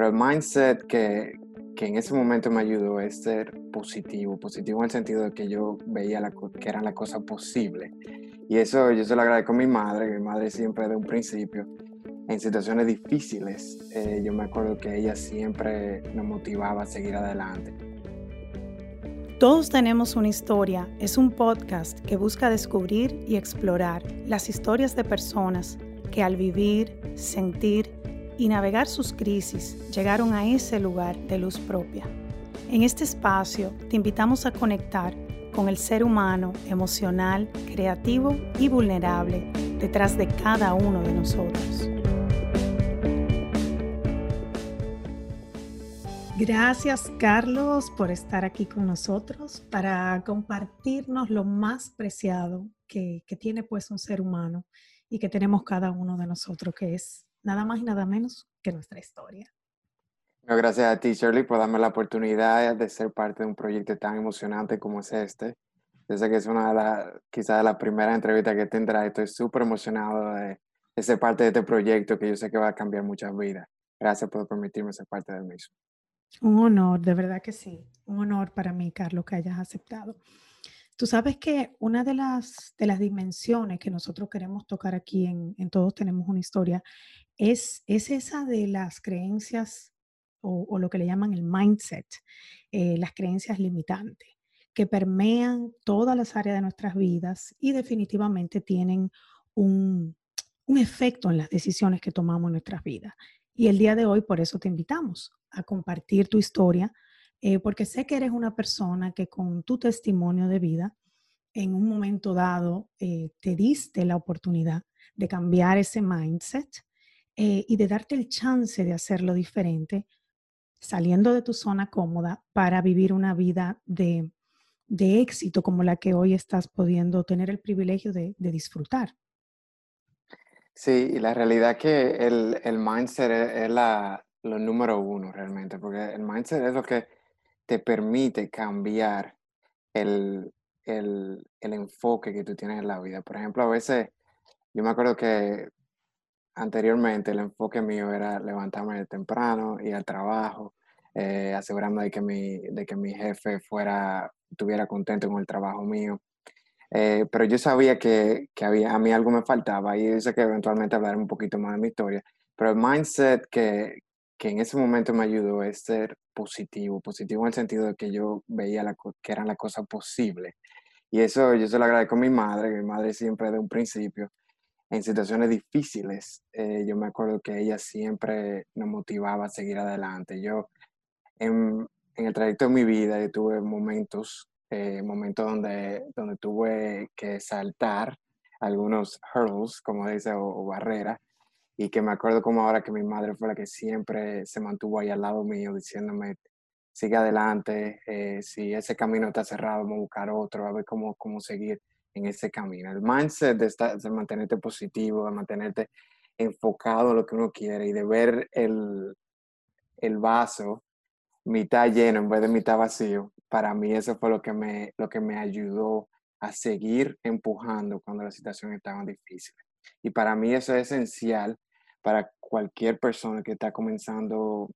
Pero el mindset que, que en ese momento me ayudó es ser positivo, positivo en el sentido de que yo veía la, que eran las cosas posibles. Y eso yo se lo agradezco a mi madre, mi madre siempre de un principio, en situaciones difíciles, eh, yo me acuerdo que ella siempre nos motivaba a seguir adelante. Todos tenemos una historia es un podcast que busca descubrir y explorar las historias de personas que al vivir, sentir y navegar sus crisis llegaron a ese lugar de luz propia. En este espacio te invitamos a conectar con el ser humano emocional, creativo y vulnerable detrás de cada uno de nosotros. Gracias Carlos por estar aquí con nosotros para compartirnos lo más preciado que, que tiene pues un ser humano y que tenemos cada uno de nosotros, que es nada más y nada menos que nuestra historia. gracias a ti, Shirley, por darme la oportunidad de ser parte de un proyecto tan emocionante como es este. Yo sé que es una de las, quizás de las primeras entrevistas que tendrá. Estoy súper emocionado de, ser parte de este proyecto que yo sé que va a cambiar muchas vidas. Gracias por permitirme ser parte del mismo. Un honor, de verdad que sí. Un honor para mí, Carlos, que hayas aceptado. Tú sabes que una de las, de las dimensiones que nosotros queremos tocar aquí en, Todos Tenemos una Historia es, es esa de las creencias o, lo que le llaman el mindset, eh, las creencias limitantes, que permean todas las áreas de nuestras vidas y definitivamente tienen un, un efecto en las decisiones que tomamos en nuestras vidas. Y el día de hoy por eso te invitamos a compartir tu historia eh, porque sé que eres una persona que con tu testimonio de vida, en un momento dado, eh, te diste la oportunidad de cambiar ese mindset eh, y de darte el chance de hacerlo diferente, saliendo de tu zona cómoda para vivir una vida de, éxito como la que hoy estás pudiendo tener el privilegio de, disfrutar. Sí, y la realidad que el, el mindset es, la, lo número uno realmente, porque el mindset es lo que te permite cambiar el, enfoque que tú tienes en la vida. Por ejemplo, a veces, yo me acuerdo que anteriormente el enfoque mío era levantarme temprano, ir al trabajo, eh, de que, mi, de que mi jefe fuera, estuviera contento con el trabajo mío. Eh, pero yo sabía que, había, a mí algo me faltaba y dice que eventualmente hablaré un poquito más de mi historia. Pero el mindset que, que en ese momento me ayudó es ser positivo, positivo en el sentido de que yo veía la, que eran las cosas posibles. Y eso yo se lo agradezco a mi madre, mi madre siempre de un principio, en situaciones difíciles, eh, yo me acuerdo que ella siempre nos motivaba a seguir adelante. Yo, en, en el trayecto de mi vida, tuve momentos, eh, momentos donde, donde tuve que saltar algunos hurdles, como dice, o barreras, y que me acuerdo como ahora que mi madre fue la que siempre se mantuvo ahí al lado mío diciéndome, sigue adelante, eh, si ese camino está cerrado, vamos a buscar otro, a ver cómo, cómo seguir en ese camino. El mindset de, estar, de mantenerte positivo, de mantenerte enfocado en lo que uno quiere y de ver el, el vaso mitad lleno en vez de mitad vacío, para mí eso fue lo que me, lo que me ayudó a seguir empujando cuando las situaciones estaban difíciles. Y para mí eso es esencial para cualquier persona que está comenzando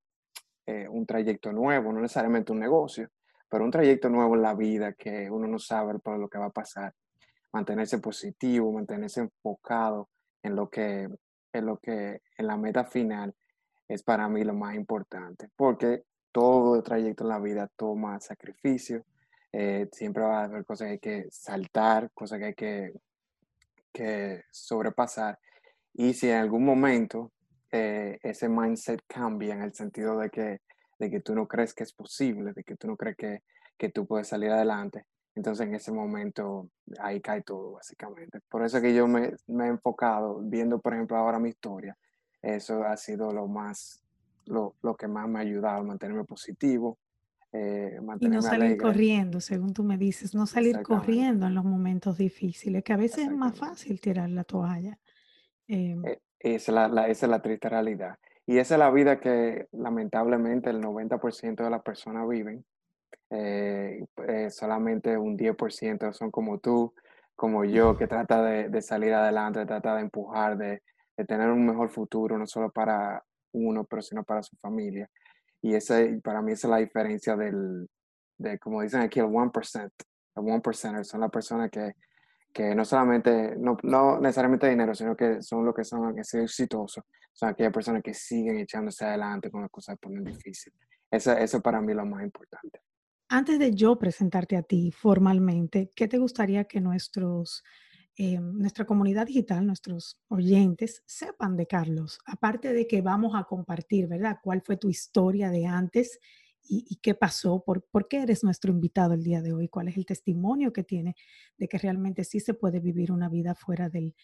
eh, un trayecto nuevo, no necesariamente un negocio, pero un trayecto nuevo en la vida que uno no sabe por lo que va a pasar. Mantenerse positivo, mantenerse enfocado en lo que, en lo que, en la meta final es para mí lo más importante, porque todo el trayecto en la vida toma sacrificio, eh, siempre va a haber cosas que hay que saltar, cosas que hay que, que sobrepasar y si en algún momento eh, ese mindset cambia en el sentido de que, de que tú no crees que es posible, de que tú no crees que, que tú puedes salir adelante, entonces en ese momento ahí cae todo básicamente. Por eso que yo me, me he enfocado, viendo por ejemplo ahora mi historia, eso ha sido lo más, lo, lo que más me ha ayudado a mantenerme positivo, eh, y no salir corriendo, según tú me dices, no salir corriendo en los momentos difíciles, que a veces es más fácil tirar la toalla. Em, e, esa, es la, esa es la triste realidad. Y esa es la vida que lamentablemente el 90% de las personas viven. Eh, eh, solamente un 10% son como tú, como yo, que trata de, de salir adelante, trata de empujar, de, de, tener un mejor futuro, no solo para, uno, pero sino para su familia. Y ese, para mí esa es la diferencia del, de, como dicen aquí, el 1%. El 1% son las personas que, que no solamente, no, no necesariamente dinero, sino que son lo que son, que son exitosos. Son aquellas personas que siguen echándose adelante con las cosas ponen difíciles. Eso, eso para mí es lo más importante. Antes de yo presentarte a ti formalmente, ¿qué te gustaría que nuestros, eh, nuestra comunidad digital, nuestros oyentes, sepan de Carlos? Aparte de que vamos a compartir, ¿verdad? ¿Cuál fue tu historia de antes y, qué pasó? Por, ¿Por qué eres nuestro invitado el día de hoy? ¿Cuál es el testimonio que tiene de que realmente sí se puede vivir una vida fuera del,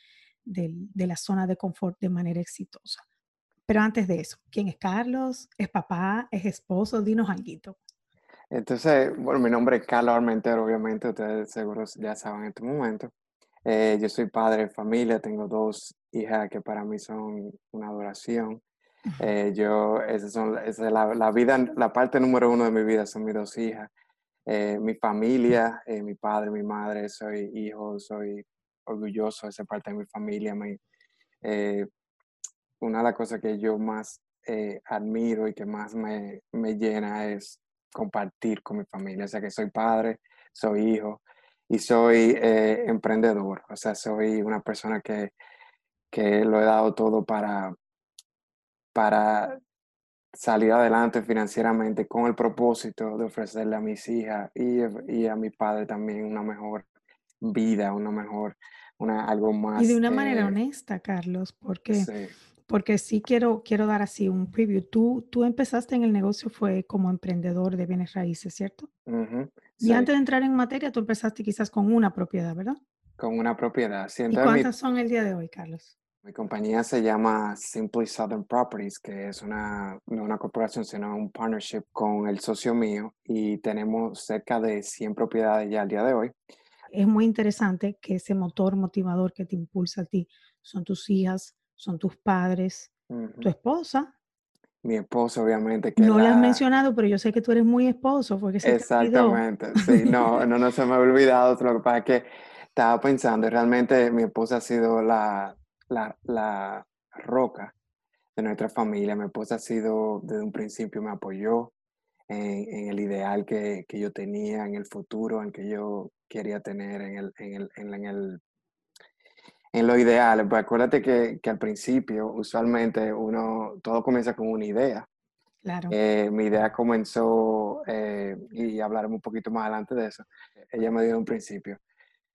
del, de la zona de confort de manera exitosa? Pero antes de eso, ¿quién es Carlos? ¿Es papá? ¿Es esposo? Dinos algo. Entonces, bueno, mi nombre es Carlos Armentero, obviamente, ustedes seguro ya saben en este momento. Eh, yo soy padre de familia, tengo dos hijas que para mí son una adoración. Eh, yo, esa, son, esa es la, la, vida, la parte número uno de mi vida son mis dos hijas. Eh, mi familia, mi padre, mi madre, soy hijo, soy orgulloso de ser parte de mi familia. una de las cosas que yo más admiro y que más me, me llena es compartir con mi familia. O sea que soy padre, soy hijo y soy eh, emprendedor. O sea, soy una persona que, que lo he dado todo para, para salir adelante financieramente con el propósito de ofrecerle a mis hijas y, y a mi padre también una mejor vida, una mejor, una, algo más. Y de una manera eh, honesta, Carlos, porque porque sí quiero, quiero dar así un preview. Tú, tú empezaste en el negocio fue como emprendedor de bienes raíces, ¿cierto? Y antes de entrar en materia, tú empezaste quizás con una propiedad, ¿verdad? Con una propiedad. ¿Y cuántas son el día de hoy, Carlos? Mi compañía se llama Simply Southern Properties, que es una, no una corporación, sino un partnership con el socio mío y tenemos cerca de 100 propiedades ya al día de hoy. Es muy interesante que ese motor motivador que te impulsa a ti son tus hijas, son tus padres, tu esposa. Mi esposa, obviamente. Que no la... has mencionado, pero yo sé que tú eres muy esposo. Porque se Exactamente, sí, no, no, no se me ha olvidado. Lo que pasa es que estaba pensando, realmente mi esposa ha sido la, la, la roca de nuestra familia. Mi esposa ha sido, desde un principio me apoyó en, en el ideal que, que, yo tenía, en el futuro, en que yo quería tener, en el, en el, en el en lo ideal, pues acuérdate que, que, al principio, usualmente, uno, todo comienza con una idea. Claro. Eh, mi idea comenzó, eh, y hablaremos un poquito más adelante de eso, ella me dijo en un principio,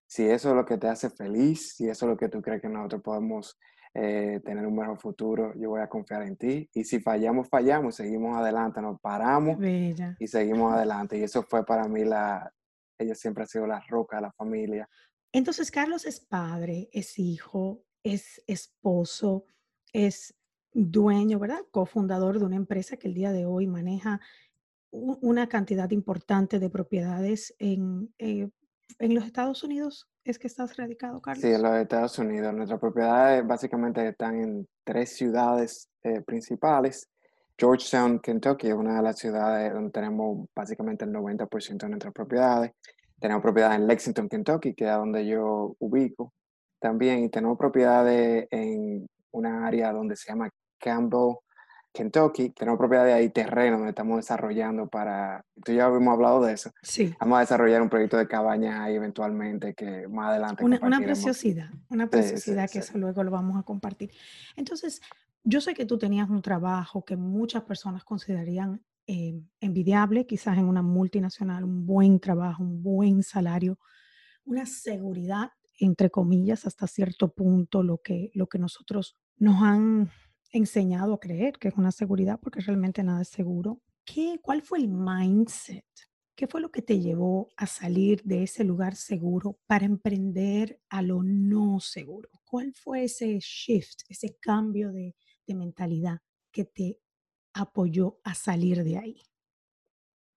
si eso es lo que te hace feliz, si eso es lo que tú crees que nosotros podemos eh, tener un mejor futuro, yo voy a confiar en ti. Y si fallamos, fallamos, seguimos adelante, nos paramos y seguimos adelante. Y eso fue para mí la, ella siempre ha sido la roca de la familia. Entonces, Carlos es padre, es hijo, es esposo, es dueño, ¿verdad? Cofundador de una empresa que el día de hoy maneja una cantidad importante de propiedades en, eh, en los Estados Unidos. ¿Es que estás radicado, Carlos? Sí, en los Estados Unidos. Nuestras propiedades básicamente están en tres ciudades eh, principales. Georgetown, Kentucky, es una de las ciudades donde tenemos básicamente el 90% de nuestras propiedades. Tenemos propiedades en Lexington, Kentucky, que es donde yo ubico también. Y tenemos propiedades en una área donde se llama Campbell, Kentucky. Tenemos propiedades ahí, terreno, donde estamos desarrollando para... Tú ya habíamos hablado de eso. Sí. Vamos a desarrollar un proyecto de cabañas ahí eventualmente que más adelante... Una, una preciosidad, una preciosidad que eso luego lo vamos a compartir. Entonces, yo sé que tú tenías un trabajo que muchas personas considerarían eh, envidiable, quizás en una multinacional, un buen trabajo, un buen salario, una seguridad, entre comillas, hasta cierto punto, lo que, lo que nosotros nos han enseñado a creer que es una seguridad, porque realmente nada es seguro. ¿Qué, ¿Cuál fue el mindset? ¿Qué fue lo que te llevó a salir de ese lugar seguro para emprender a lo no seguro? ¿Cuál fue ese shift, ese cambio de, de mentalidad que te apoyó a salir de ahí?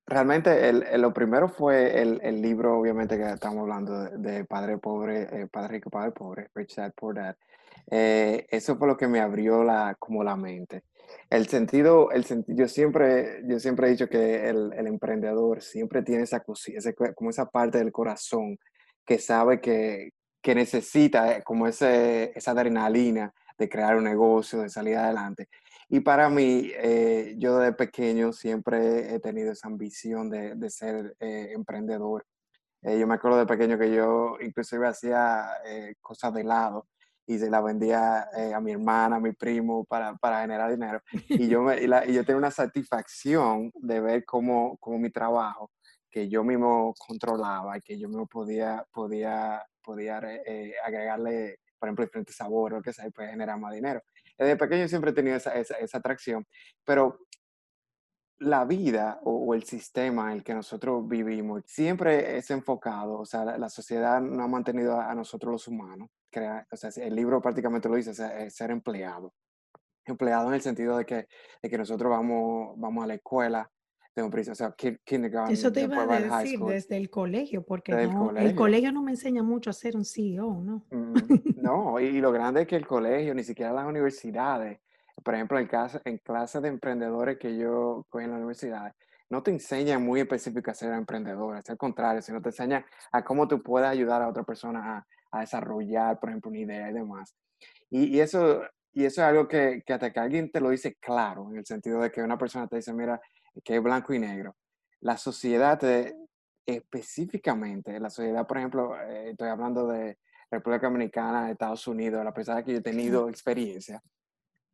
Realmente el, lo primero fue el, el, libro, obviamente que estamos hablando de, Padre Pobre, eh, Padre Rico, Padre Pobre, Rich Dad, Poor Dad. Eh, eso fue lo que me abrió la, como la mente. El sentido, el yo, siempre, yo siempre he dicho que el, el emprendedor siempre tiene esa, ese, como esa parte del corazón que sabe que, que necesita eh, como ese, esa adrenalina de crear un negocio, de salir adelante. Y para mí, eh, yo de pequeño siempre he tenido esa ambición de, de ser eh, emprendedor. Eh, yo me acuerdo de pequeño que yo inclusive hacía cosas de helado y se la vendía a mi hermana, a mi primo para, para generar dinero. Y yo, me, y, la, y yo tenía una satisfacción de ver cómo, cómo mi trabajo, que yo mismo controlaba que yo mismo podía, podía, podía agregarle, por ejemplo, diferentes sabores, lo que sea, y puede generar más dinero. Desde pequeño siempre he tenido esa, esa, atracción, pero la vida o, el sistema en el que nosotros vivimos siempre es enfocado, o sea, la, sociedad no ha mantenido a, nosotros los humanos, crea, o sea, el libro prácticamente lo dice, ser empleado. Empleado en el sentido de que, de que nosotros vamos, vamos a la escuela, o sea, kindergarten, Eso te iba a decir desde el colegio, porque el colegio no me enseña mucho a ser un CEO, ¿no? Mm, no, y, lo grande es que el colegio, ni siquiera las universidades, por ejemplo, en, clase, en clases de emprendedores que yo cogí en la universidad, no te enseñan muy específico a ser emprendedor, al contrario, sino te enseñan a cómo tú puedes ayudar a otra persona a, desarrollar, por ejemplo, una idea y demás. Y, eso, y eso es algo que, que hasta que alguien te lo dice claro, en el sentido de que una persona te dice, mira, que es blanco y negro. La sociedad, específicamente, la sociedad, por ejemplo, eh, estoy hablando de República Dominicana, Estados Unidos, la persona que yo he tenido experiencia,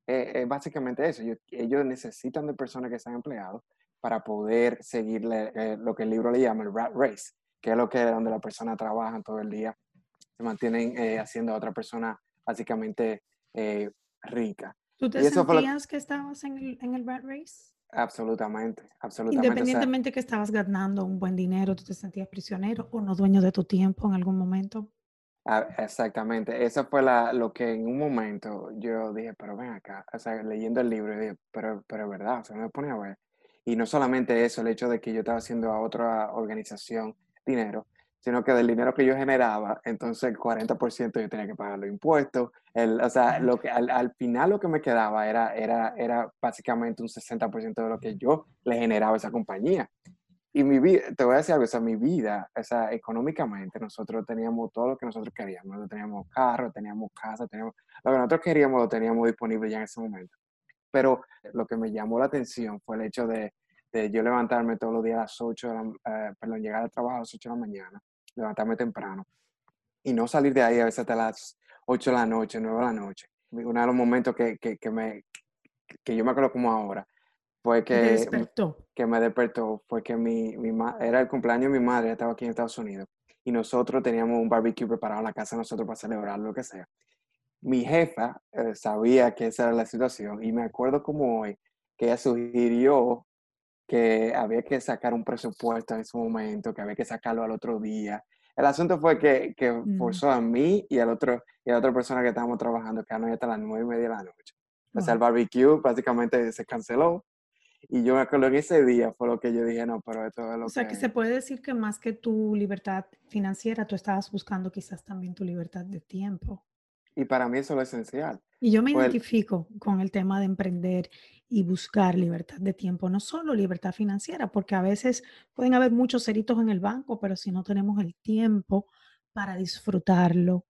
es básicamente eso. ellos necesitan de personas que sean empleados para poder seguirle eh, lo que el libro le llama el rat race, que es lo que donde la persona trabaja todo el día, se mantienen eh, haciendo a otra persona básicamente rica. ¿Tú te sentías que estabas en el, en el rat race? Absolutamente, absolutamente. Independientemente que estabas ganando un buen dinero, tú te sentías prisionero o no dueño de tu tiempo en algún momento. Ah, exactamente, eso fue la, lo que en un momento yo dije, pero ven acá, o sea, leyendo el libro, dije, pero, pero es verdad, o sea, me pone a ver. Y no solamente eso, el hecho de que yo estaba haciendo a otra organización dinero, sino que del dinero que yo generaba, entonces el 40% yo tenía que pagar los impuestos. El, o sea, lo que, al, al, final lo que me quedaba era, era, era básicamente un 60% de lo que yo le generaba a esa compañía. Y mi vida, te voy a decir algo, o sea, mi vida, o sea, económicamente nosotros teníamos todo lo que nosotros queríamos. Nosotros teníamos carro, teníamos casa, teníamos, lo que nosotros queríamos lo teníamos disponible ya en ese momento. Pero lo que me llamó la atención fue el hecho de, de yo levantarme todos los días a las 8, de la, eh, perdón, llegar al trabajo a las 8 de la mañana, levantarme temprano y no salir de ahí a veces hasta las 8 de la noche, 9 de la noche. Uno de los momentos que, que, que me, que yo me acuerdo como ahora fue que, despertó. que me despertó, fue que mi, mi era el cumpleaños de mi madre, estaba aquí en Estados Unidos, y nosotros teníamos un barbecue preparado en la casa nosotros para celebrar lo que sea. Mi jefa eh, sabía que esa era la situación y me acuerdo como hoy que ella sugirió que había que sacar un presupuesto en ese momento, que había que sacarlo al otro día. El asunto fue que, que mm. forzó a mí y, al otro, y a otra persona que estábamos trabajando, que anoche hasta las nueve y media de la noche. O sea, el barbecue prácticamente se canceló. Y yo me acuerdo que ese día fue lo que yo dije, no, pero esto es lo que... O sea, que se puede decir que más que tu libertad financiera, tú estabas buscando quizás también tu libertad de tiempo. Y para mí eso es lo esencial. Y yo me identifico con el tema de emprender y buscar libertad de tiempo, no solo libertad financiera, porque a veces pueden haber muchos ceritos en el banco, pero si no tenemos el tiempo para disfrutarlo,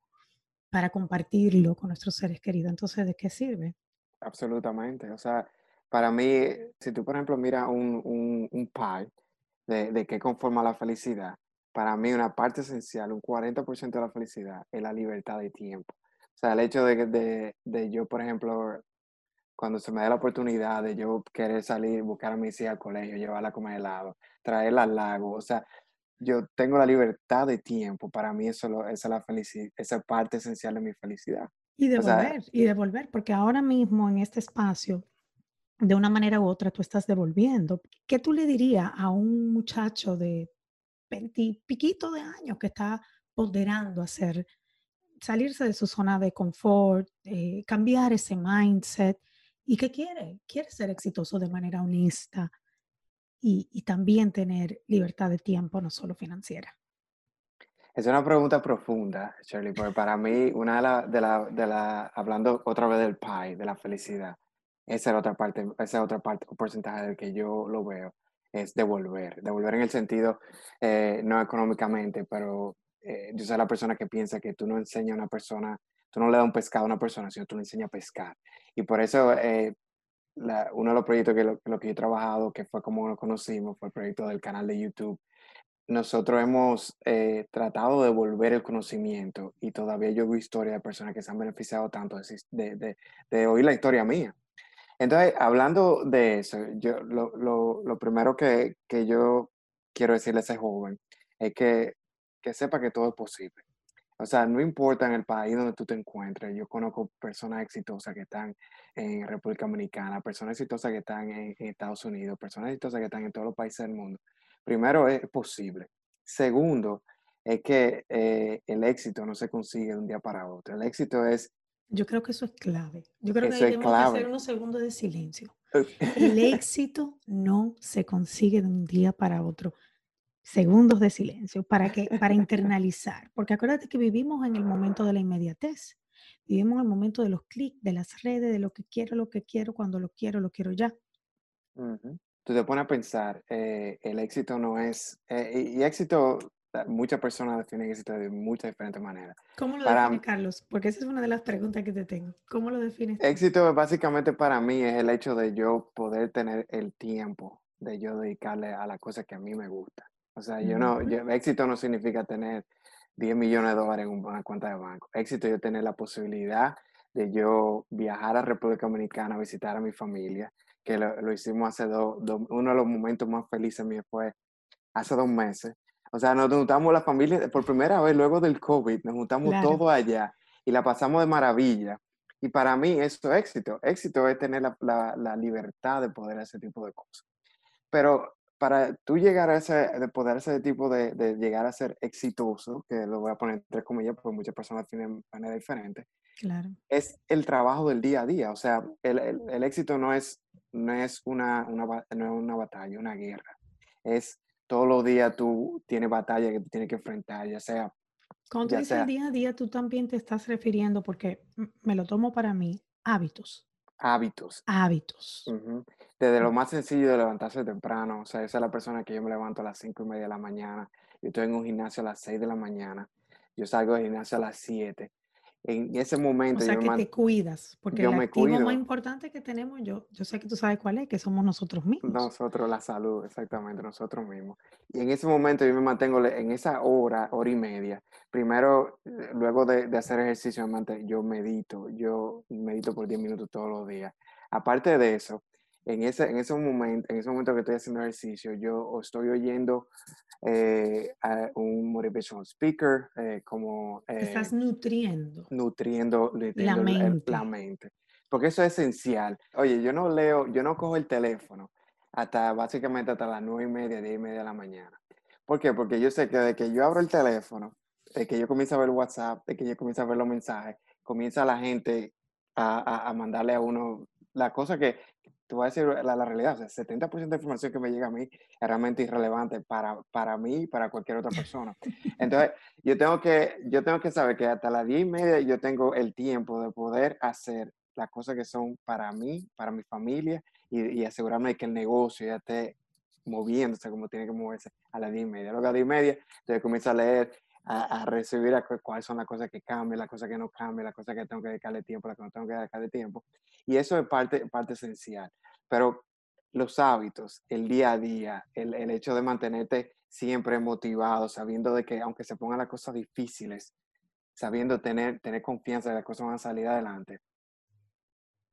para compartirlo con nuestros seres queridos, entonces ¿de qué sirve? Absolutamente. O sea, para mí, si tú, por ejemplo, miras un, un, un pie de, de qué conforma la felicidad, para mí una parte esencial, un 40% de la felicidad es la libertad de tiempo. O sea, el hecho de, de, de yo, por ejemplo, cuando se me dé la oportunidad de yo querer salir, buscar a mi hija al colegio, llevarla a comer helado, traerla al lago, o sea, yo tengo la libertad de tiempo, para mí eso esa es la felicidad, esa parte esencial de mi felicidad. Y devolver, y devolver, porque ahora mismo en este espacio, de una manera u otra, tú estás devolviendo. ¿Qué tú le dirías a un muchacho de 20 piquito de años que está ponderando hacer, salirse de su zona de confort, eh, cambiar ese mindset? ¿Y qué quiere? Quiere ser exitoso de manera honesta y, también tener libertad de tiempo, no solo financiera. Es una pregunta profunda, Shirley, porque para mí, una de las, de la, de la, hablando otra vez del pie, de la felicidad, esa es otra parte, esa es otra parte, un porcentaje del que yo lo veo, es devolver. Devolver en el sentido, eh, no económicamente, pero eh, yo soy la persona que piensa que tú no enseñas a una persona Tú no le das un pescado a una persona, sino tú le enseñas a pescar. Y por eso, eh, uno de los proyectos que lo, que yo he trabajado, que fue como nos conocimos, fue el proyecto del canal de YouTube. Nosotros hemos eh, tratado de devolver el conocimiento y todavía yo veo historias de personas que se han beneficiado tanto de, de, de, oír la historia mía. Entonces, hablando de eso, yo, lo, lo, lo primero que, que, yo quiero decirle a ese joven es que, que sepa que todo es posible. O sea, no importa en el país donde tú te encuentres. Yo conozco personas exitosas que están en República Dominicana, personas exitosas que están en, Estados Unidos, personas exitosas que están en todos los países del mundo. Primero, es posible. Segundo, es que eh, el éxito no se consigue de un día para otro. El éxito es... Yo creo que eso es clave. Yo creo que tenemos que hacer unos segundos de silencio. El éxito no se consigue de un día para otro segundos de silencio para, que, para internalizar, porque acuérdate que vivimos en el momento de la inmediatez, vivimos en el momento de los clics, de las redes, de lo que quiero, lo que quiero, cuando lo quiero, lo quiero ya. Tú te pones a pensar, eh, el éxito no es, eh, y, éxito, muchas personas definen éxito de muchas diferentes maneras. ¿Cómo lo define Carlos? Porque esa es una de las preguntas que te tengo. ¿Cómo lo defines? Éxito básicamente para mí es el hecho de yo poder tener el tiempo de yo dedicarle a la cosa que a mí me gusta. O sea, yo no, éxito no significa tener 10 millones de dólares en una cuenta de banco. Éxito es tener la posibilidad de yo viajar a República Dominicana, visitar a mi familia, que lo, hicimos hace dos, uno de los momentos más felices míos fue hace dos meses. O sea, nos juntamos la familia por primera vez luego del COVID, nos juntamos todos allá y la pasamos de maravilla. Y para mí eso es éxito. Éxito es tener la, la, la libertad de poder hacer ese tipo de cosas. Pero para tú llegar a ese, de poder ese tipo de, de, llegar a ser exitoso, que lo voy a poner entre comillas, porque muchas personas tienen manera diferente, claro. es el trabajo del día a día. O sea, el, el, éxito no es, no, es una, una, no es una batalla, una guerra. Es todos los días tú tienes batalla que tú tienes que enfrentar, ya sea... Cuando tú dices el día a día, tú también te estás refiriendo, porque me lo tomo para mí, hábitos. Hábitos. Hábitos. Desde lo más sencillo de levantarse temprano, o sea, esa es la persona que yo me levanto a las cinco y media de la mañana, yo estoy en un gimnasio a las 6 de la mañana, yo salgo del gimnasio a las 7. En ese momento... O sea, que te cuidas, porque el activo más importante que tenemos, yo, yo sé que tú sabes cuál es, que somos nosotros mismos. Nosotros, la salud, exactamente, nosotros mismos. Y en ese momento yo me mantengo en esa hora, hora y media. Primero, eh, luego de, de hacer ejercicio, yo medito, yo medito por 10 minutos todos los días. Aparte de eso, en ese, en ese momento, en ese momento que estoy haciendo ejercicio, yo estoy oyendo eh, a un motivational speaker, eh, como... Estás nutriendo. Nutriendo, la, mente. la mente. Porque eso es esencial. Oye, yo no leo, yo no cojo el teléfono hasta básicamente hasta las nueve y media, diez y media de la mañana. ¿Por qué? Porque yo sé que de que yo abro el teléfono, de que yo comienzo a ver WhatsApp, de que yo comienzo a ver los mensajes, comienza la gente a, a, mandarle a uno la cosa que, te voy a decir la, la realidad, o sea, 70% de información que me llega a mí es realmente irrelevante para, para mí y para cualquier otra persona. Entonces, yo tengo, que, yo tengo que saber que hasta las 10 y media yo tengo el tiempo de poder hacer las cosas que son para mí, para mi familia y, asegurarme de que el negocio ya esté moviéndose como tiene que moverse a las 10 y media. Luego a las 10 y media, entonces comienzo a leer a, recibir a cuáles son las cosas que cambian, las cosas que no cambian, las cosas que tengo que dedicarle tiempo, las que no tengo que dedicarle tiempo. Y eso es parte, parte esencial. Pero los hábitos, el día a día, el, el hecho de mantenerte siempre motivado, sabiendo de que aunque se pongan las cosas difíciles, sabiendo tener, tener confianza de que las cosas van a salir adelante,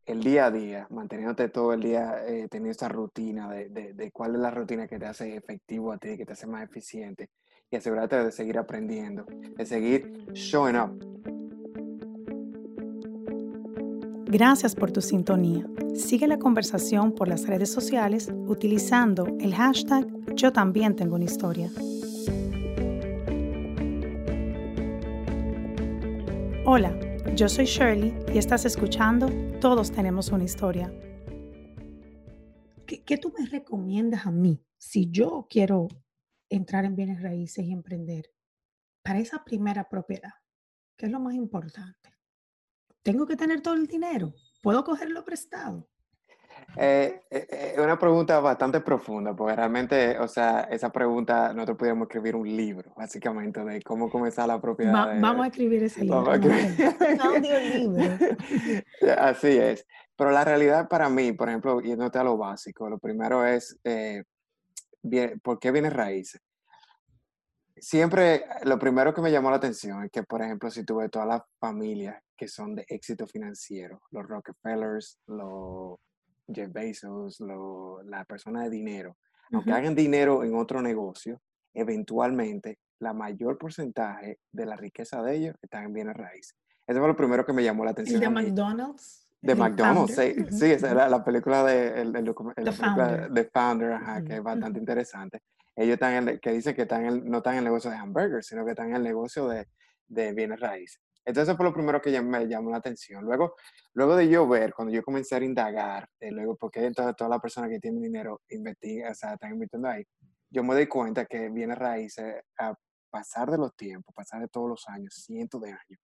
el día a día, manteniéndote todo el día eh, teniendo esa rutina de, de, de, cuál es la rutina que te hace efectivo a ti, que te hace más eficiente, y asegúrate de seguir aprendiendo, de seguir showing up. Gracias por tu sintonía. Sigue la conversación por las redes sociales utilizando el hashtag Yo también tengo una historia. Hola, yo soy Shirley y estás escuchando Todos tenemos una historia. ¿Qué, ¿Qué, tú me recomiendas a mí si yo quiero entrar en bienes raíces y emprender para esa primera propiedad, que es lo más importante. ¿Tengo que tener todo el dinero? ¿Puedo cogerlo prestado? Eh, eh, eh, una pregunta bastante profunda, porque realmente, o sea, esa pregunta nosotros podríamos escribir un libro, básicamente, de cómo comenzar la propiedad. Va- de- vamos a escribir ese libro. Vamos a escribir-. Así es. Pero la realidad para mí, por ejemplo, yéndote a lo básico, lo primero es, eh, ¿por qué bienes raíces? Siempre, lo primero que me llamó la atención es que, por ejemplo, si tú ves todas las familias que son de éxito financiero, los Rockefellers, los Jeff Bezos, los, la persona de dinero, aunque hagan dinero en otro negocio, eventualmente la mayor porcentaje de la riqueza de ellos está en bienes raíces. Eso fue lo primero que me llamó la atención. de a mí. McDonald's. De el McDonald's, sí, sí, esa era la película de el, el docu- The la película Founder. de Founder, ajá, que es bastante interesante. Ellos están en, el- que dicen que están en- no están en el negocio de hamburgers, sino que están en el negocio de, de bienes raíces. Entonces eso fue lo primero que me llamó la atención. Luego, luego de yo ver, cuando yo comencé a indagar, eh, luego, porque entonces todas las personas que tienen dinero investigan, o sea, están invirtiendo ahí, yo me doy cuenta que bienes raíces, a pasar de los tiempos, pasar de todos los años, cientos de años,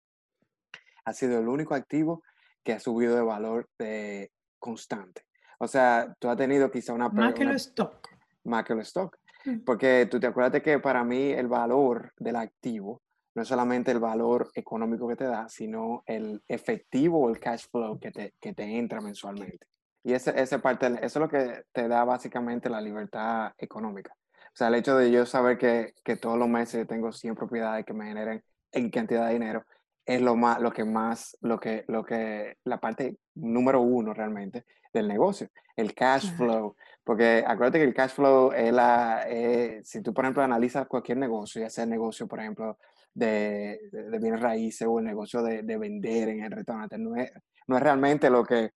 ha sido el único activo que ha subido de valor eh, constante. O sea, tú has tenido quizá una, Más que lo stock. más que el stock. Mm. Porque tú te acuerdas que para mí el valor del activo no es solamente el valor económico que te da, sino el efectivo o el cash flow que te, que te entra mensualmente. Y ese, ese parte, eso es lo que te da básicamente la libertad económica. O sea, el hecho de yo saber que, que todos los meses tengo 100 propiedades que me generen en cantidad de dinero, es lo más, lo que más, lo que, lo que, la parte número uno realmente del negocio, el cash flow. Porque acuérdate que el cash flow es la, eh, si tú por ejemplo analizas cualquier negocio, ya sea el negocio por ejemplo de, de- de bienes raíces o el negocio de, de vender en el restaurante, no es, no es realmente lo que,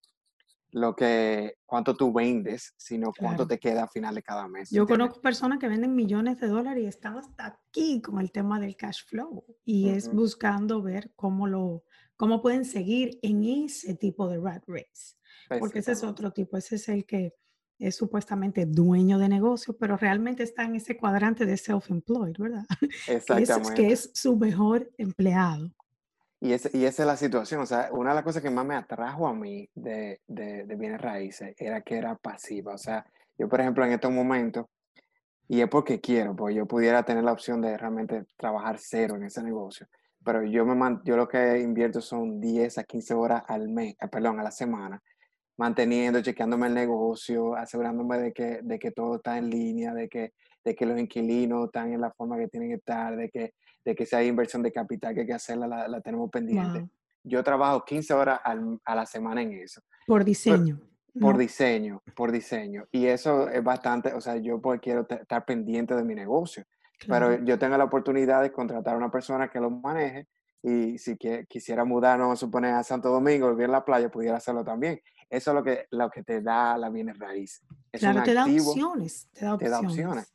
lo que, cuánto tú vendes, sino cuánto Claro. te queda al final de cada mes. Yo ¿entiendes? conozco personas que venden millones de dólares y están hasta aquí con el tema del cash flow y es buscando ver cómo lo cómo pueden seguir en ese tipo de rat race, porque ese es Exactamente. otro tipo, ese es el que es supuestamente dueño de negocio, pero realmente está en ese cuadrante de self-employed, ¿verdad? Que es, Exactamente. que es su mejor empleado. Y, ese- y esa es la situación. O sea, una de las cosas que más me atrajo a mí de, de, de bienes raíces era que era pasiva. O sea, yo, por ejemplo, en estos momentos, y es porque quiero, porque yo pudiera tener la opción de realmente trabajar cero en ese negocio. Pero yo, me man- yo lo que invierto son 10 a 15 horas al mes, eh, perdón, a la semana, manteniendo, chequeándome el negocio, asegurándome de que, de que todo está en línea, de que, de que los inquilinos están en la forma que tienen que estar, de que, de que si hay inversión de capital que hay que hacerla, la, la tenemos pendiente. Wow. Yo trabajo 15 horas al- a la semana en eso, Por diseño. por ¿no? diseño, por diseño. Y eso es bastante, o sea, yo pues quiero estar pendiente de mi negocio, Claro. pero yo tengo la oportunidad de contratar a una persona que lo maneje y si que- quisiera mudarnos, vamos a suponer, a Santo Domingo, vivir en la playa, pudiera hacerlo también. Eso es lo que, lo que te da la bienes raíz. Es Claro, un te da activo, opciones, te da te da opciones.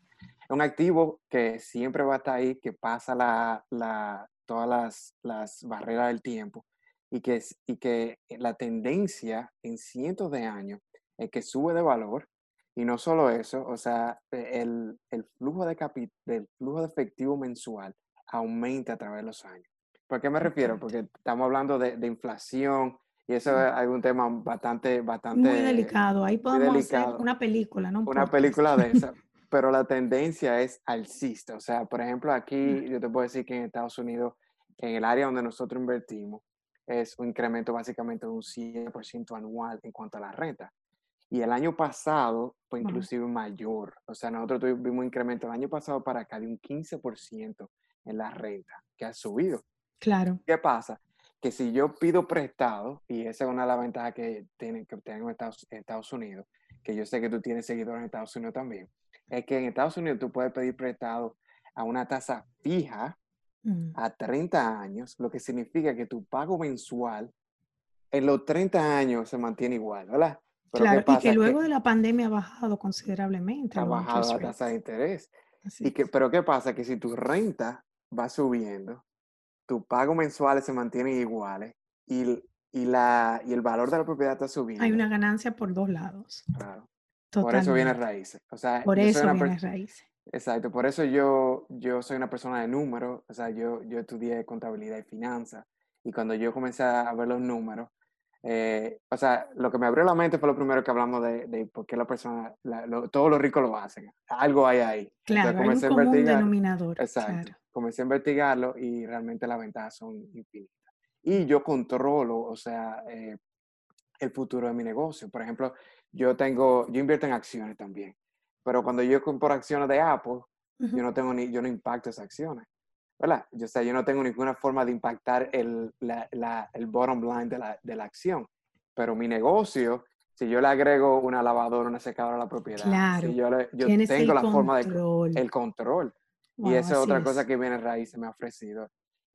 Un activo que siempre va a estar ahí, que pasa la, la- todas las, las barreras del tiempo y que, y que la tendencia en cientos de años es que sube de valor y no solo eso, o sea, e- el, el flujo de capi- del flujo de efectivo mensual aumenta a través de los años. ¿Por qué me refiero? Porque estamos hablando de, de inflación y eso Mm. es algún tema bastante, bastante Muy delicado. Ahí podemos hacer delicado una película, no un una podcast. película de esa, pero la tendencia es alcista. O sea, por ejemplo, Mm. aquí yo te puedo decir que en Estados Unidos, en el área donde nosotros invertimos, es un incremento básicamente de un 100% anual en cuanto a la renta. Y el año pasado fue inclusive mayor. O sea, nosotros tuvimos un incremento el año pasado para acá de un 15% en la renta, que ha subido. Claro. ¿Qué pasa? Que si yo pido prestado, y esa es una de las ventajas que tienen que obtener en Estados, en Estados Unidos, que yo sé que tú tienes seguidores en Estados Unidos también, es que en Estados Unidos tú puedes pedir prestado a una tasa fija Mm. a 30 años, lo que significa que tu pago mensual en los 30 años se mantiene igual, ¿verdad? Pero Claro, ¿qué y que Que luego de la pandemia ha bajado considerablemente ha bajado la tasa de interés. Así Y que, es. pero ¿qué pasa? Que si tu renta va subiendo, tu pago mensuales se mantienen iguales y, y, la, y el valor de la propiedad está Hay subiendo. una ganancia por dos lados. Claro. Por eso viene Totalmente. raíces. O sea, Por eso viene raíces. Exacto, por eso yo, yo soy una persona de números, o sea, yo, yo estudié contabilidad y finanzas y cuando yo comencé a ver los números, Eh, o sea, lo que me abrió la mente fue lo primero que hablamos de, de por qué la persona, todos los ricos lo hacen. Algo hay ahí. Claro, hay un común denominador. Exacto. Comencé a investigarlo y realmente las ventajas son infinitas. Y yo controlo, o sea, eh, el futuro de mi negocio. Por ejemplo, yo tengo, yo invierto en acciones también. Pero cuando yo compro acciones de Apple, yo no tengo ni, yo no impacto esas acciones. ¿verdad? Yo, o yo no tengo ninguna forma de impactar el, la, el bottom line de la, de la, acción. Pero mi negocio, si yo le agrego una lavadora, una secadora a la propiedad, claro. si yo, yo tengo la forma de el control. y esa es otra cosa que viene raíz se me ha ofrecido.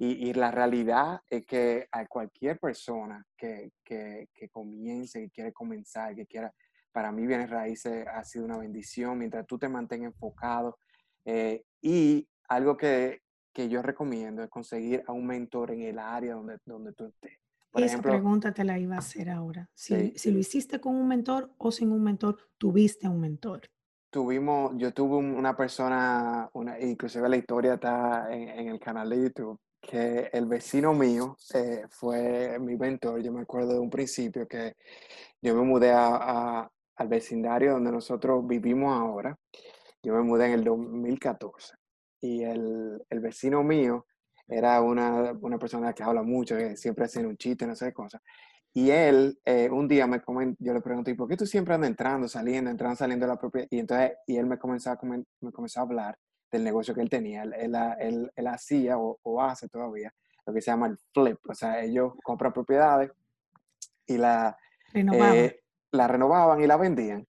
Y, y, la realidad es que a cualquier persona que, que, que comience, que quiere comenzar, que quiera, para mí Bienes Raíces ha sido una bendición mientras tú te mantengas enfocado. Eh, y algo que, que yo recomiendo es conseguir a un mentor en el área donde, donde tú estés. Por Esa pregunta te la iba a hacer ahora. Si, si, lo hiciste con un mentor o sin un mentor, tuviste un mentor. Tuvimos, yo tuve una persona, una, inclusive la historia está en, el canal de YouTube, que el vecino mío eh, fue mi mentor. Yo me acuerdo de un principio que yo me mudé a, al vecindario donde nosotros vivimos ahora. Yo me mudé en el 2014 y el, el vecino mío era una, una, persona que habla mucho, que siempre hace un chiste, no sé qué cosas. Y él, eh, un día me comentó, yo le pregunté, ¿por qué tú siempre andas entrando, saliendo, entrando, saliendo de la propiedad? Y entonces, y él me comenzó a, me comenzó a hablar del negocio que él tenía. Él, él, él, hacía o, o, hace todavía lo que se llama el flip. O sea, ellos compran propiedades y la, eh, la renovaban y la vendían.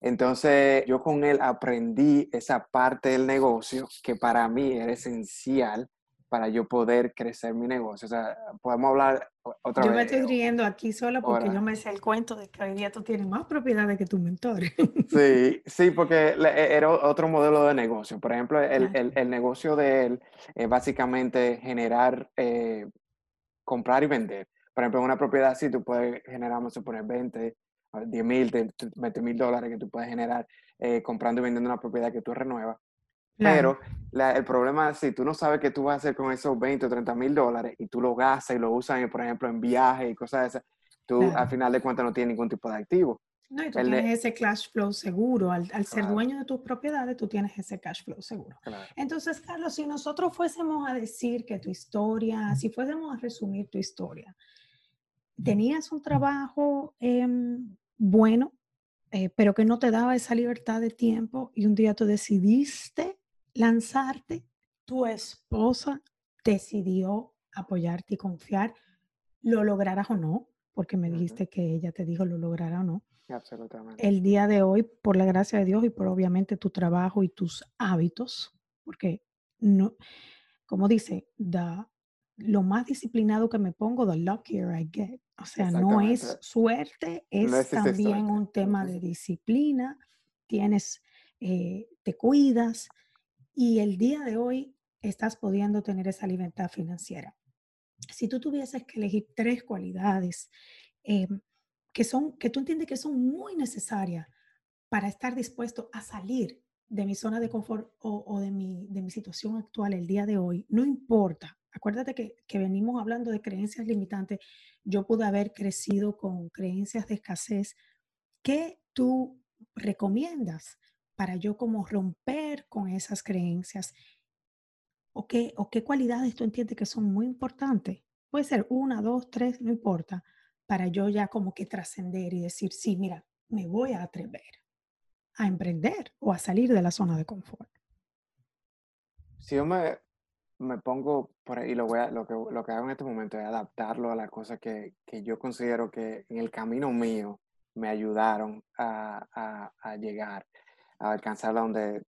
Entonces yo con él aprendí esa parte del negocio que para mí era esencial para yo poder crecer mi negocio. O sea, podemos hablar otra vez. Yo me estoy riendo aquí solo porque yo me sé el cuento de que hoy día tú tienes más propiedades que tu mentor. Sí, sí, porque e, era otro modelo de negocio. Por ejemplo, el, el, el negocio de él es básicamente generar, eh, comprar y vender. Por ejemplo, en una propiedad así tú puedes generar, vamos a poner 20, 10 mil, 20 mil dólares que tú puedes generar eh, comprando y vendiendo una propiedad que tú renuevas. Pero el problema es si tú no sabes qué tú vas a hacer con esos 20 o 30 mil dólares y tú lo gastas y lo usas, por ejemplo, en viajes y cosas de esas, tú al final de cuentas no tienes ningún tipo de activo. No, y tú tienes ese cash flow seguro. Al, ser dueño de tus propiedades, tú tienes ese cash flow seguro. Entonces, Carlos, si nosotros fuésemos a decir que tu historia, si fuésemos a resumir tu historia, tenías un trabajo em, bueno, eh, pero que no te daba esa libertad de tiempo y un día tú decidiste lanzarte, tu esposa decidió apoyarte y confiar, lo lograras o no, porque me dijiste que ella te dijo lo lograra o no. Absolutamente. El día de hoy, por la gracia de Dios y por obviamente tu trabajo y tus hábitos, porque no, como dice, da lo más disciplinado que me pongo, the luckier I get. O sea, no es suerte, es también un tema de disciplina, tienes, eh, te cuidas y el día de hoy estás pudiendo tener esa libertad financiera. Si tú tuvieses que elegir tres cualidades em, que, son, que tú entiendes que son muy necesarias para estar dispuesto a salir de mi zona de confort o, de, mi, de mi situación actual el día de hoy, no importa. Acuérdate que, que venimos hablando de creencias limitantes yo pude haber crecido con creencias de escasez. ¿Qué tú recomiendas para yo como romper con esas creencias? ¿O qué, o qué cualidades tú entiendes que son muy importantes? Puede ser una, dos, tres, no importa, para yo ya como que trascender y decir, sí, mira, me voy a atrever a emprender o a salir de la zona de confort. Si yo me, me pongo por ahí, lo, voy a, lo, que, lo que hago en este momento es adaptarlo a las cosas que, que yo considero que en el camino mío me ayudaron a, a, a llegar, a alcanzar donde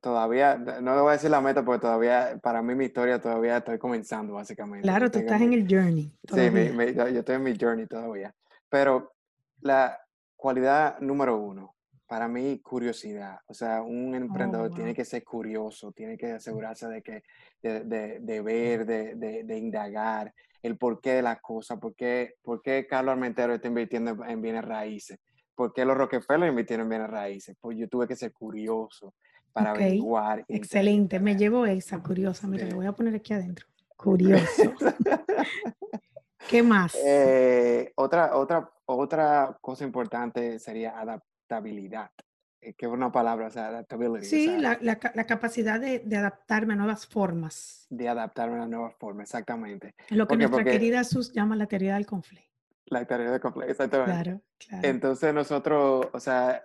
todavía, no le voy a decir la meta porque todavía, para mí mi historia todavía estoy comenzando básicamente. Claro, tú estás en el journey. Sí, yo, yo estoy en mi journey todavía. Pero la cualidad número uno, para mí, curiosidad. O sea, un oh, emprendedor tiene que ser curioso, tiene que asegurarse de que, de, de, de ver, de, de, indagar el porqué de las cosas, por qué, por qué Carlos Armentero está invirtiendo en bienes raíces, por qué los Rockefeller invirtieron en bienes raíces. Pues yo tuve que ser curioso para averiguar. Excelente, me llevo esa curiosa. Mira, lo voy a poner aquí adentro. Curioso. ¿Qué más? Eh, otra, otra, otra cosa importante sería adaptabilidad, eh, que es una palabra, o sea, adaptability. Sí, la, la, la, capacidad de, de, adaptarme a nuevas formas. De adaptarme a nuevas formas, exactamente. Lo que nuestra querida Sus llama la teoría del conflicto. La del conflicto, exactamente. Claro, claro. Entonces nosotros, o sea,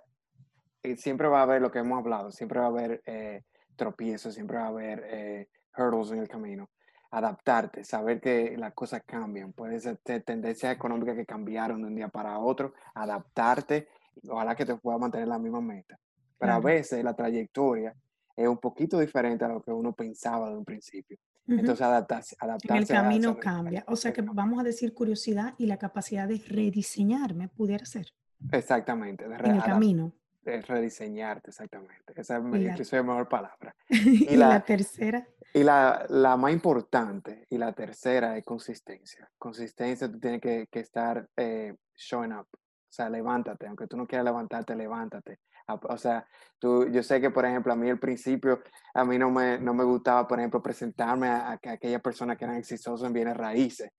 eh, siempre va a haber lo que hemos hablado, siempre va a haber eh, tropiezos, siempre va a haber eh, hurdles en el camino. Adaptarte, saber que las cosas cambian, puede ser tendencias económicas que cambiaron de un día para otro, adaptarte, ojalá que te pueda mantener la misma meta. Pero a veces la trayectoria es un poquito diferente a lo que uno pensaba de un principio. Entonces, adaptarse, adaptarse. En el camino cambia. O sea que vamos a decir curiosidad y la capacidad de rediseñarme pudiera ser. Exactamente. De en el camino. De rediseñarte, exactamente. Esa es, la, es la mejor palabra. Y, la, la, tercera. Y la, la, más importante y la tercera es consistencia. Consistencia, tú tienes que, que estar eh, showing up. O sea, levántate. Aunque tú no quieras levantarte, levántate. O sea, tú, yo sé que, por ejemplo, a mí al principio, a mí no me, no me gustaba, por ejemplo, presentarme a, a, aquella persona que eran exitosos en bienes raíces.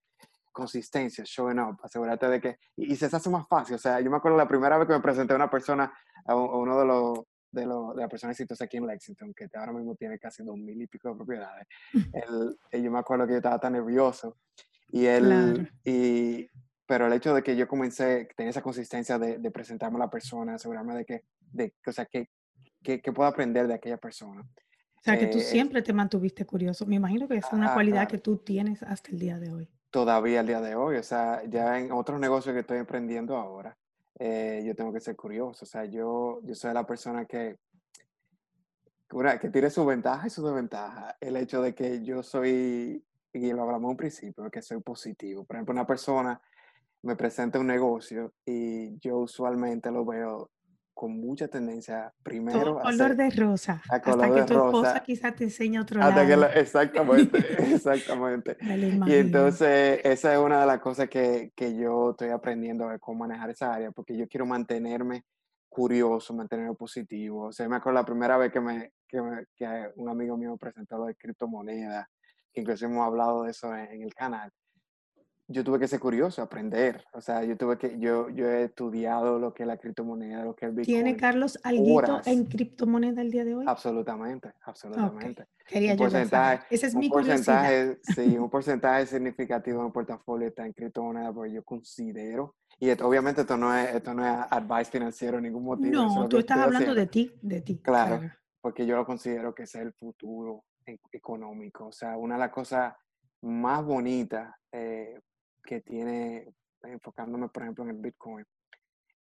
Consistencia, showing up, asegúrate de que, y, y, se hace más fácil. O sea, yo me acuerdo la primera vez que me presenté a una persona, a, uno de los, de, los, de las personas exitosas aquí en Lexington, que ahora mismo tiene casi dos mil y pico de propiedades. él, yo me acuerdo que yo estaba tan nervioso y él, Claro. y, pero el hecho de que yo comencé, tener esa consistencia de, de presentarme a la persona, asegurarme de que, de, o sea, que, que, que puedo aprender de aquella persona. O sea, que tú Eh, siempre te mantuviste curioso. Me imagino que es una ah, cualidad claro. que tú tienes hasta el día de hoy. todavía al día de hoy, o sea, ya en otros negocios que estoy emprendiendo ahora, eh, yo tengo que ser curioso, o sea, yo, yo soy la persona que, que tiene su ventaja y su desventaja. El hecho de que yo soy, y lo hablamos en un principio, que soy positivo. Por ejemplo, una persona me presenta un negocio y yo usualmente lo veo con mucha tendencia, primero Todo a color de rosa. a Hasta color que de tu esposa quizás te enseñe otro hasta que lado. la- exactamente, exactamente. Y entonces esa es una de las cosas que, que yo estoy aprendiendo ver cómo manejar esa área, porque yo quiero mantenerme curioso, mantenerme positivo. O sea, me acuerdo la primera vez que, me, que, me- que un amigo mío presentó lo de criptomonedas, que incluso hemos hablado de eso en, en el canal. Yo tuve que ser curioso, aprender. O sea, yo tuve que, yo, yo he estudiado lo que es la criptomoneda, lo que es el ¿Tiene Bitcoin. Carlos alguito horas. en criptomoneda el día de hoy? Absolutamente, absolutamente. quería Un yo porcentaje, Esa es un mi porcentaje, sí, un porcentaje significativo de mi portafolio está en criptomonedas porque yo considero, y esto- obviamente esto no es, esto no es advice financiero, ningún motivo, es No, tú estás hablando de ti, de ti. Claro. Claro. porque yo lo considero que ese es el futuro e- económico, o sea, una de las cosas más bonitas eh, que tiene, enfocándome por ejemplo en el Bitcoin,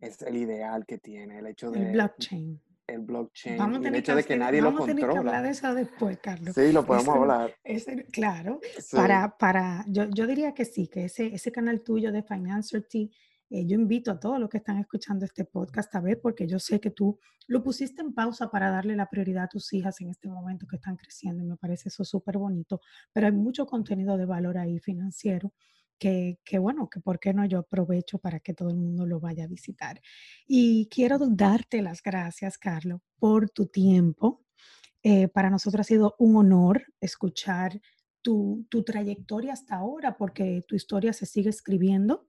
es el ideal que tiene, el hecho El de blockchain. el blockchain Vamos a y el tener que hecho de que nadie lo vamos a tener que hablar controla. de eso después, Carlos. Sí, lo podemos Eso- hablar. ese- claro, Sí. para, para, yo, yo diría que sí, que ese, ese canal tuyo de Financerty, eh, yo invito a todos los que están escuchando este podcast a ver, porque yo sé que tú lo pusiste en pausa para darle la prioridad a tus hijas en este momento que están creciendo y me parece eso súper bonito, pero hay mucho contenido de valor ahí financiero. Que, bueno, que por qué no yo aprovecho para que todo el mundo lo vaya a visitar. Y quiero darte las gracias, Carlos, por tu tiempo. Eh, para nosotros ha sido un honor escuchar tu, tu trayectoria hasta ahora, porque tu historia se sigue escribiendo.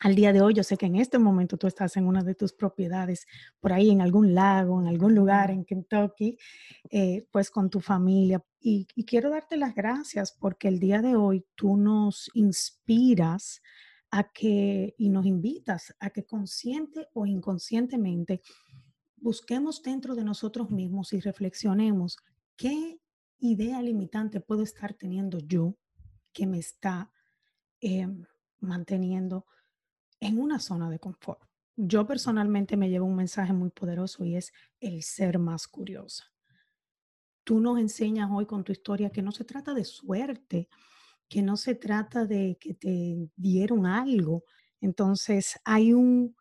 Al día de hoy, yo sé que en este momento tú estás en una de tus propiedades, por ahí en algún lago, en algún lugar en Kentucky, eh, pues con tu familia. Y, y quiero darte las gracias porque el día de hoy tú nos inspiras a que y nos invitas a que consciente o inconscientemente busquemos dentro de nosotros mismos y reflexionemos qué idea limitante puedo estar teniendo yo que me está em, manteniendo en una zona de confort. Yo personalmente me llevo un mensaje muy poderoso y es el ser más curiosa. Tú nos enseñas hoy con tu historia que no se trata de suerte, que no se trata de que te dieron algo. Entonces hay un,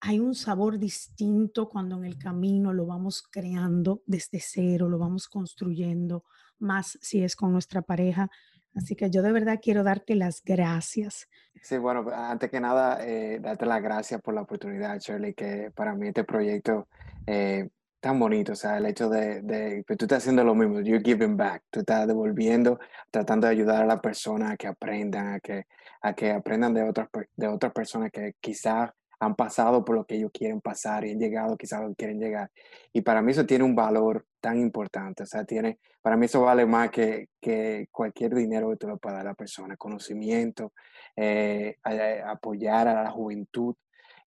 hay un sabor distinto cuando en el camino lo vamos creando desde cero, lo vamos construyendo, más si es con nuestra pareja. Así que yo de verdad quiero darte las gracias. Sí, bueno, antes que nada, eh, darte las gracias por la oportunidad, Shirley, que para mí este proyecto eh, tan bonito, o sea, el hecho de, de que tú estás haciendo lo mismo, you're giving back, tú estás devolviendo, tratando de ayudar a la persona a que aprendan, a que, a que aprendan de otras, de otras personas que quizás han pasado por lo que ellos quieren pasar y han llegado quizás a lo que quieren llegar. Y para mí eso tiene un valor tan importante, o sea, tiene, para mí eso vale más que, que cualquier dinero que tú le puedas dar a la persona, conocimiento, eh, apoyar a la juventud,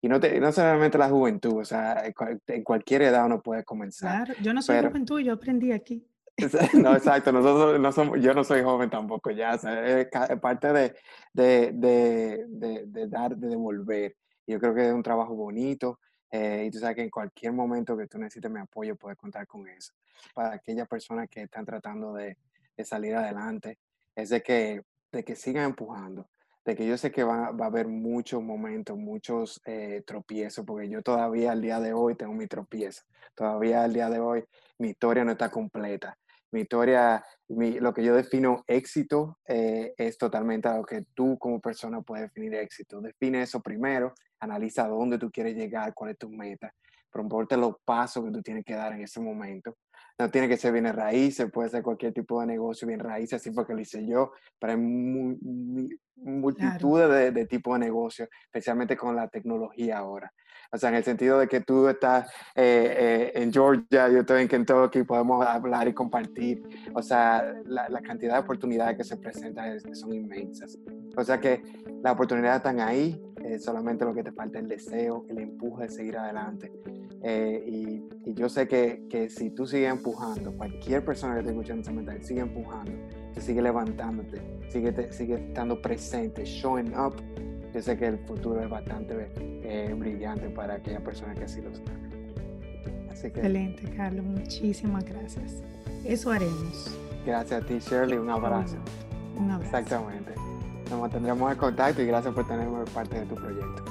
y no, te, no solamente la juventud, o sea, en cualquier edad uno puede comenzar. Claro, yo no soy juventud, yo aprendí aquí. No, exacto, nosotros no somos, yo no soy joven tampoco ya, o sea, es parte de, de, de, de, dar, de devolver. Yo creo que es un trabajo bonito eh, y tú sabes que en cualquier momento que tú necesites mi apoyo puedes contar con eso. Para aquellas personas que están tratando de, salir adelante, es de que, de que sigan empujando, de que yo sé que va, va a haber muchos momentos, muchos eh, tropiezos, porque yo todavía al día de hoy tengo mi tropiezo, todavía al día de hoy mi historia no está completa. Mi historia, mi, lo que yo defino éxito eh, es totalmente a lo que tú como persona puedes definir éxito. Define eso primero, analiza dónde tú quieres llegar, cuál es tu meta, proponte los pasos que tú tienes que dar en ese momento no tiene que ser bienes raíces, puede ser cualquier tipo de negocio, bien raíces, así porque lo hice yo, pero hay multitud de, de tipos de negocios, especialmente con la tecnología ahora. O sea, en el sentido de que tú estás eh, eh, en Georgia, yo estoy en Kentucky, podemos hablar y compartir. O sea, la, la cantidad de oportunidades que se presentan son inmensas. O sea que las oportunidades están ahí, solamente lo que te falta es el deseo, el empuje de seguir adelante. Eh, y, yo sé que, que, si tú sigues empujando, cualquier persona que esté escuchando ese mensaje, sigue empujando, te sigue levantándote, sigue, sigue estando presente, showing up, yo sé que el futuro es bastante eh, brillante para aquella persona que así lo está. Excelente, Carlos. Muchísimas gracias. Eso haremos. Gracias a ti, Shirley. Un abrazo. Un abrazo. Exactamente. Nos mantendremos en contacto y gracias por tenerme parte de tu proyecto.